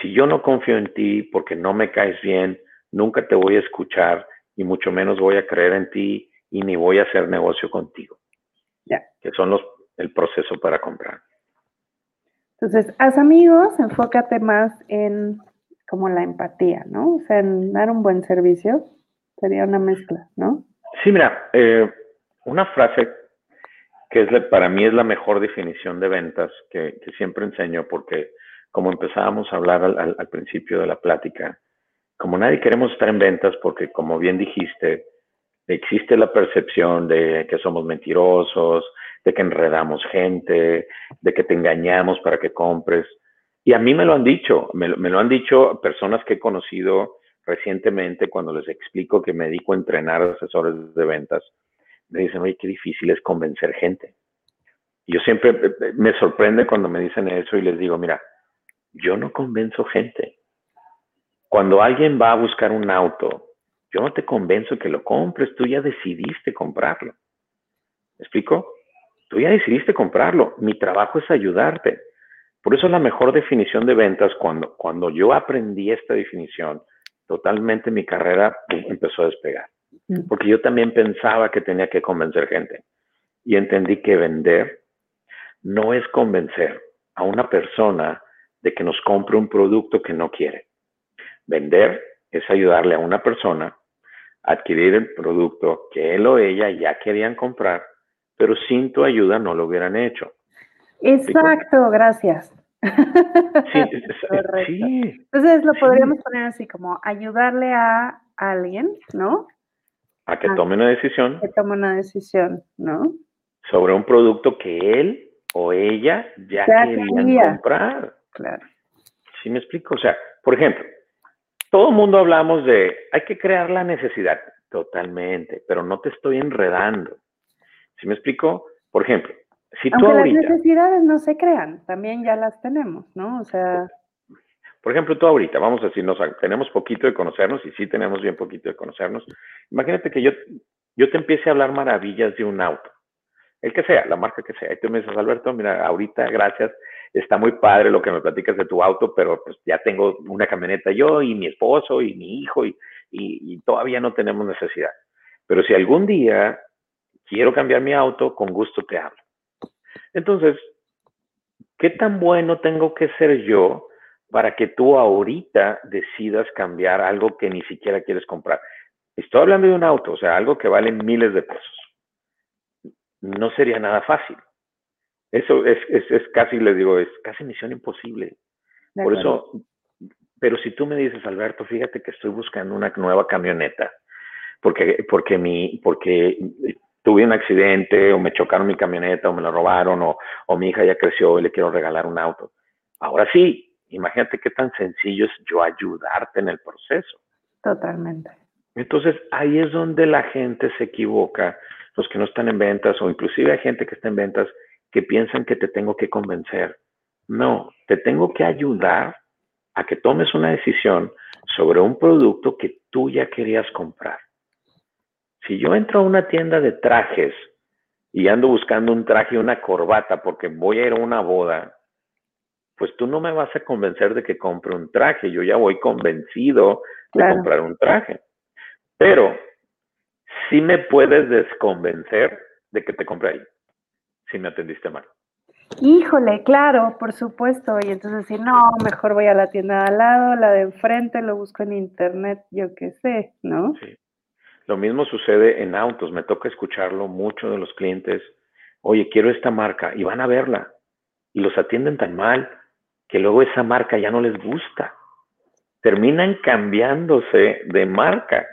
Speaker 2: Si yo no confío en ti porque no me caes bien, nunca te voy a escuchar y mucho menos voy a creer en ti y ni voy a hacer negocio contigo. Ya. Que son los el proceso para comprar.
Speaker 1: Entonces, haz amigos, enfócate más en como la empatía, ¿no? O sea, en dar un buen servicio sería una mezcla, ¿no?
Speaker 2: Sí, mira, eh, una frase que es para mí es la mejor definición de ventas que, siempre enseño, porque como empezábamos a hablar al, principio de la plática, como nadie queremos estar en ventas porque, como bien dijiste, existe la percepción de que somos mentirosos, de que enredamos gente, de que te engañamos para que compres. Y a mí me lo han dicho, me, lo han dicho personas que he conocido recientemente cuando les explico que me dedico a entrenar asesores de ventas. Me dicen, oye, qué difícil es convencer gente. Yo siempre eh, eh, me sorprende cuando me dicen eso y les digo, mira, yo no convenzo gente. Cuando alguien va a buscar un auto, yo no te convenzo que lo compres, tú ya decidiste comprarlo. ¿Me explico? Tú ya decidiste comprarlo. Mi trabajo es ayudarte. Por eso la mejor definición de ventas, cuando, cuando yo aprendí esta definición, totalmente mi carrera empezó a despegar. Porque yo también pensaba que tenía que convencer gente. Y entendí que vender no es convencer a una persona de que nos compre un producto que no quiere. Vender es ayudarle a una persona a adquirir el producto que él o ella ya querían comprar, pero sin tu ayuda no lo hubieran hecho.
Speaker 1: Exacto, gracias. Sí, [LAUGHS] sí. Entonces lo podríamos poner así como ayudarle a alguien, ¿no?
Speaker 2: A que tome una decisión.
Speaker 1: Que tome una decisión, ¿no?
Speaker 2: Sobre un producto que él o ella ya, querían comprar.
Speaker 1: Claro.
Speaker 2: ¿Sí me explico? O sea, por ejemplo, todo el mundo hablamos de hay que crear la necesidad. Totalmente, pero no te estoy enredando. ¿Sí me explico? Por ejemplo, si
Speaker 1: Aunque las necesidades no se crean, también ya las tenemos, ¿no? O sea...
Speaker 2: Por ejemplo, tú ahorita, vamos a decirnos, tenemos poquito de conocernos y sí tenemos bien poquito de conocernos. Imagínate que yo, yo te empiece a hablar maravillas de un auto, el que sea, la marca que sea, y tú me dices, Alberto, mira, ahorita, gracias, está muy padre lo que me platicas de tu auto, pero pues ya tengo una camioneta yo y mi esposo y mi hijo y, y todavía no tenemos necesidad. Pero si algún día quiero cambiar mi auto, con gusto te hablo. Entonces, ¿qué tan bueno tengo que ser yo para que tú ahorita decidas cambiar algo que ni siquiera quieres comprar? Estoy hablando de un auto, o sea, algo que vale miles de pesos. No sería nada fácil. Eso es, es, casi, le digo, es casi misión imposible. Por eso, pero si tú me dices, Alberto, fíjate que estoy buscando una nueva camioneta, porque, porque, mi, porque tuve un accidente o me chocaron mi camioneta o me la robaron o, o mi hija ya creció y le quiero regalar un auto. Ahora sí, imagínate qué tan sencillo es yo ayudarte en el proceso.
Speaker 1: Totalmente.
Speaker 2: Entonces ahí es donde la gente se equivoca, los que no están en ventas o inclusive hay gente que está en ventas que piensan que te tengo que convencer. No, te tengo que ayudar a que tomes una decisión sobre un producto que tú ya querías comprar. Si yo entro a una tienda de trajes y ando buscando un traje y una corbata porque voy a ir a una boda, pues tú no me vas a convencer de que compre un traje. Yo ya voy convencido de comprar un traje. Pero sí me puedes desconvencer de que te compre ahí, si me atendiste mal.
Speaker 1: Híjole, claro, por supuesto. Y entonces decir, no, mejor voy a la tienda de al lado, la de enfrente, lo busco en internet, yo qué sé, ¿no? Sí.
Speaker 2: Lo mismo sucede en autos, me toca escucharlo mucho de los clientes, oye, quiero esta marca y van a verla y los atienden tan mal que luego esa marca ya no les gusta. Terminan cambiándose de marca.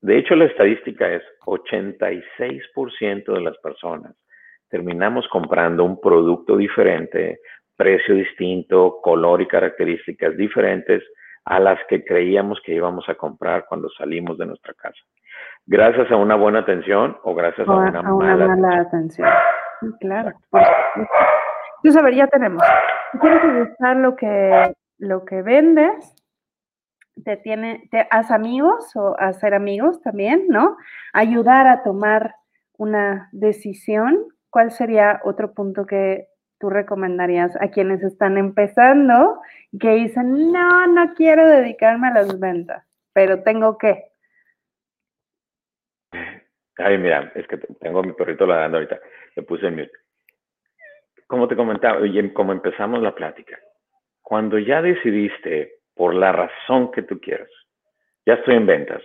Speaker 2: De hecho, la estadística es 86% de las personas terminamos comprando un producto diferente, precio distinto, color y características diferentes a las que creíamos que íbamos a comprar cuando salimos de nuestra casa. Gracias a una buena atención o gracias a, una, mala, atención.
Speaker 1: claro. Entonces, a ver, ya tenemos. Tienes que buscar lo que, lo que vendes, te tiene, te haz amigos o hacer amigos también, ¿no? Ayudar a tomar una decisión. ¿Cuál sería otro punto que tú recomendarías a quienes están empezando que dicen, no, no quiero dedicarme a las ventas, pero tengo que?
Speaker 2: Ay, mira, es que tengo mi perrito ladrando ahorita. Le puse en mute. Como te comentaba, y como empezamos la plática, cuando ya decidiste, por la razón que tú quieras, ya estoy en ventas,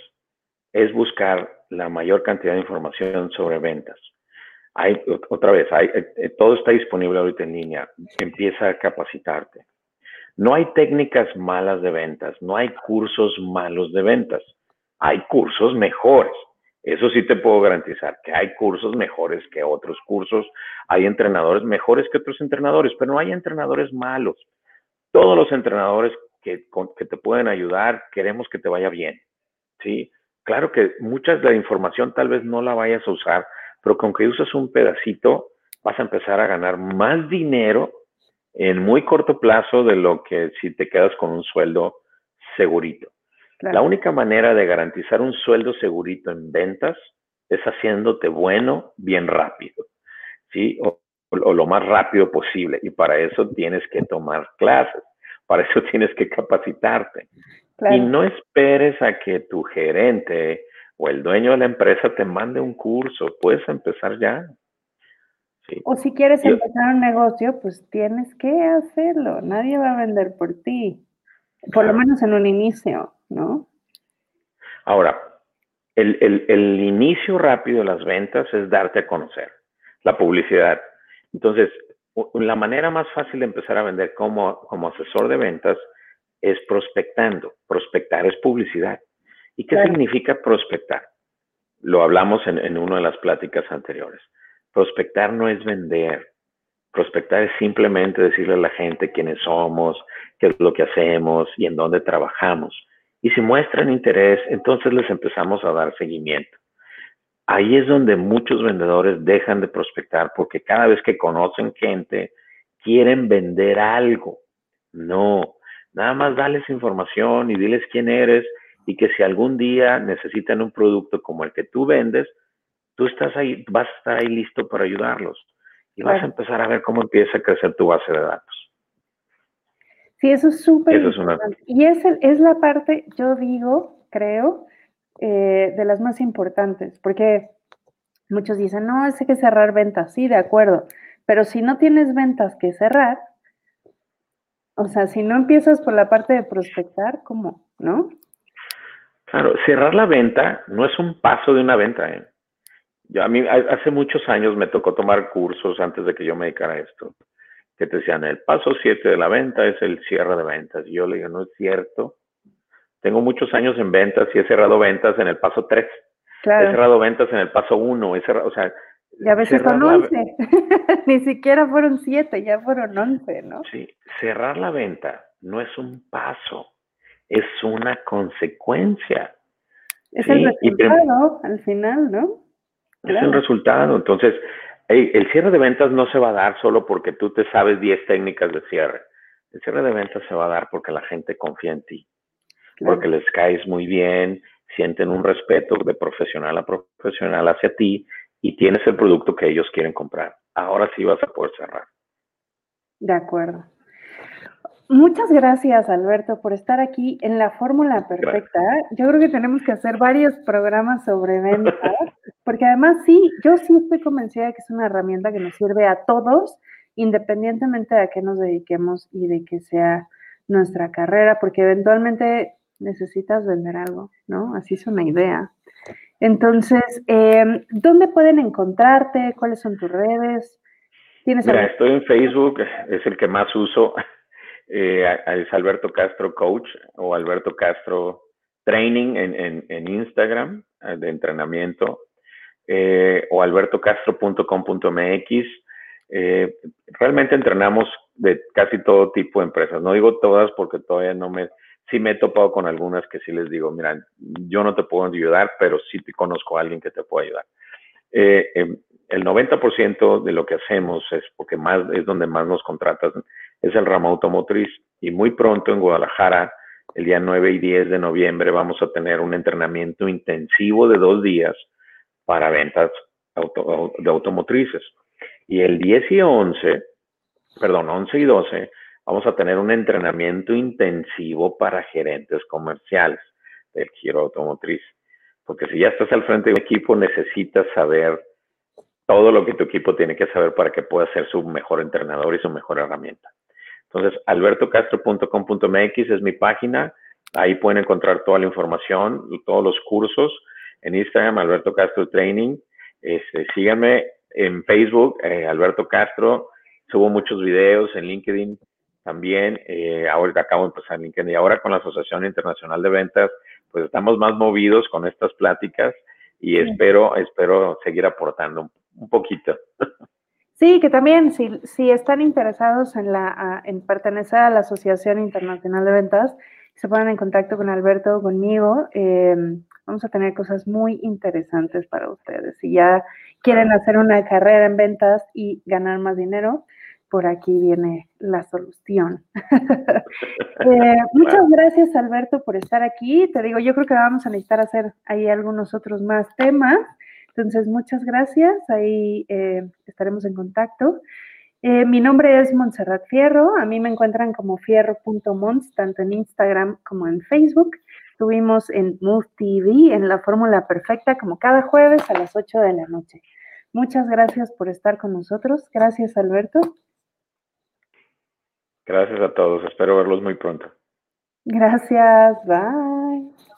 Speaker 2: es buscar la mayor cantidad de información sobre ventas hay, otra vez, eh, eh, todo está disponible ahorita en línea. Empieza a capacitarte. No hay técnicas malas de ventas, no hay cursos malos de ventas. Hay cursos mejores. Eso sí te puedo garantizar, que hay cursos mejores que otros cursos. Hay entrenadores mejores que otros entrenadores, pero no hay entrenadores malos. Todos los entrenadores que, que te pueden ayudar, queremos que te vaya bien. ¿sí? Claro que muchas de la información tal vez no la vayas a usar pero con que usas un pedacito vas a empezar a ganar más dinero en muy corto plazo de lo que si te quedas con un sueldo segurito. La única manera de garantizar un sueldo segurito en ventas es haciéndote bueno bien rápido, ¿sí? O, lo más rápido posible. Y para eso tienes que tomar clases, para eso [LAUGHS] tienes que capacitarte. Y no esperes a que tu gerente o el dueño de la empresa te mande un curso, puedes empezar ya.
Speaker 1: O si quieres empezar un negocio, pues tienes que hacerlo. Nadie va a vender por ti, por lo menos en un inicio, ¿no?
Speaker 2: Ahora, el, el, inicio rápido de las ventas es darte a conocer, la publicidad. Entonces, la manera más fácil de empezar a vender como, como asesor de ventas es prospectando. Prospectar es publicidad. ¿Y qué significa prospectar? Lo hablamos en, en una de las pláticas anteriores. Prospectar no es vender. Prospectar es simplemente decirle a la gente quiénes somos, qué es lo que hacemos y en dónde trabajamos. Y si muestran interés, entonces les empezamos a dar seguimiento. Ahí es donde muchos vendedores dejan de prospectar porque cada vez que conocen gente, quieren vender algo. No, nada más dales información y diles quién eres y que si algún día necesitan un producto como el que tú vendes, tú estás ahí, vas a estar ahí listo para ayudarlos y vas a empezar a ver cómo empieza a crecer tu base de datos.
Speaker 1: Sí, eso es súper importante. Y es, es la parte, yo digo, creo, eh, de las más importantes, porque muchos dicen, no, es que cerrar ventas, sí, de acuerdo, pero si no tienes ventas que cerrar, o sea, si no empiezas por la parte de prospectar, ¿cómo? ¿No?
Speaker 2: Claro, cerrar la venta no es un paso de una venta. ¿eh? Yo, a mí hace muchos años me tocó tomar cursos antes de que yo me dedicara a esto, que te decían, el paso 7 de la venta es el cierre de ventas. Y yo le digo, no es cierto. Tengo muchos años en ventas y he cerrado ventas en el paso 3. He cerrado ventas en el paso 1. He cerrado, o sea,
Speaker 1: y a veces son 11. [LAUGHS] Ni siquiera fueron 7, ya fueron 11, ¿no?
Speaker 2: Sí, cerrar la venta no es un paso es una consecuencia.
Speaker 1: Es el resultado al final, ¿no?
Speaker 2: Es el resultado. Entonces, el cierre de ventas no se va a dar solo porque tú te sabes 10 técnicas de cierre. El cierre de ventas se va a dar porque la gente confía en ti, porque les caes muy bien, sienten un respeto de profesional a profesional hacia ti y tienes el producto que ellos quieren comprar. Ahora sí vas a poder cerrar.
Speaker 1: De acuerdo. Muchas gracias, Alberto, por estar aquí en la fórmula perfecta. Yo creo que tenemos que hacer varios programas sobre ventas, [LAUGHS] porque además sí, yo sí estoy convencida de que es una herramienta que nos sirve a todos, independientemente de a qué nos dediquemos y de que sea nuestra carrera, porque eventualmente necesitas vender algo, ¿no? Así es una idea. Entonces, em, ¿dónde pueden encontrarte? ¿Cuáles son tus redes?
Speaker 2: ¿Tienes Mira, estoy en Facebook, es el que más uso. Eh, es Alberto Castro Coach o Alberto Castro Training en, en, Instagram eh, de entrenamiento eh, o albertocastro.com.mx. Eh, realmente entrenamos de casi todo tipo de empresas. No digo todas porque todavía no me, sí me he topado con algunas que sí les digo, mira, yo no te puedo ayudar, pero sí te conozco a alguien que te pueda ayudar. Em, el 90% de lo que hacemos es porque más es donde más nos contratan, es el ramo automotriz. Y muy pronto en Guadalajara, el día 9 y 10 de noviembre, vamos a tener un entrenamiento intensivo de dos días para ventas de automotrices. Y el 10 y 11, perdón, 11 y 12, vamos a tener un entrenamiento intensivo para gerentes comerciales del giro automotriz. Porque si ya estás al frente de un equipo, necesitas saber todo lo que tu equipo tiene que saber para que pueda ser su mejor entrenador y su mejor herramienta. Entonces, albertocastro.com.mx es mi página. Ahí pueden encontrar toda la información y todos los cursos. En Instagram, Alberto Castro Training. Este, síganme en Facebook, eh, Alberto Castro. Subo muchos videos en LinkedIn también. Eh, ahorita acabo de empezar en LinkedIn y ahora con la Asociación Internacional de Ventas, pues estamos más movidos con estas pláticas y espero, espero seguir aportando un poquito. [LAUGHS]
Speaker 1: Sí, que también si, si están interesados en, la, en pertenecer a la Asociación Internacional de Ventas, se ponen en contacto con Alberto o conmigo. Eh, vamos a tener cosas muy interesantes para ustedes. Si ya quieren hacer una carrera en ventas y ganar más dinero, por aquí viene la solución. [LAUGHS] Eh, [LAUGHS] muchas gracias, Alberto, por estar aquí. Te digo, yo creo que vamos a necesitar hacer ahí algunos otros más temas. Entonces, muchas gracias. Ahí eh, estaremos en contacto. Eh, mi nombre es Montserrat Fierro. A mí me encuentran como fierro.mons, tanto en Instagram como en Facebook. Estuvimos en Move TV, en la Fórmula Perfecta, como cada jueves a las 8 de la noche. Muchas gracias por estar con nosotros. Gracias, Alberto.
Speaker 2: Gracias a todos. Espero verlos muy pronto.
Speaker 1: Gracias. Bye.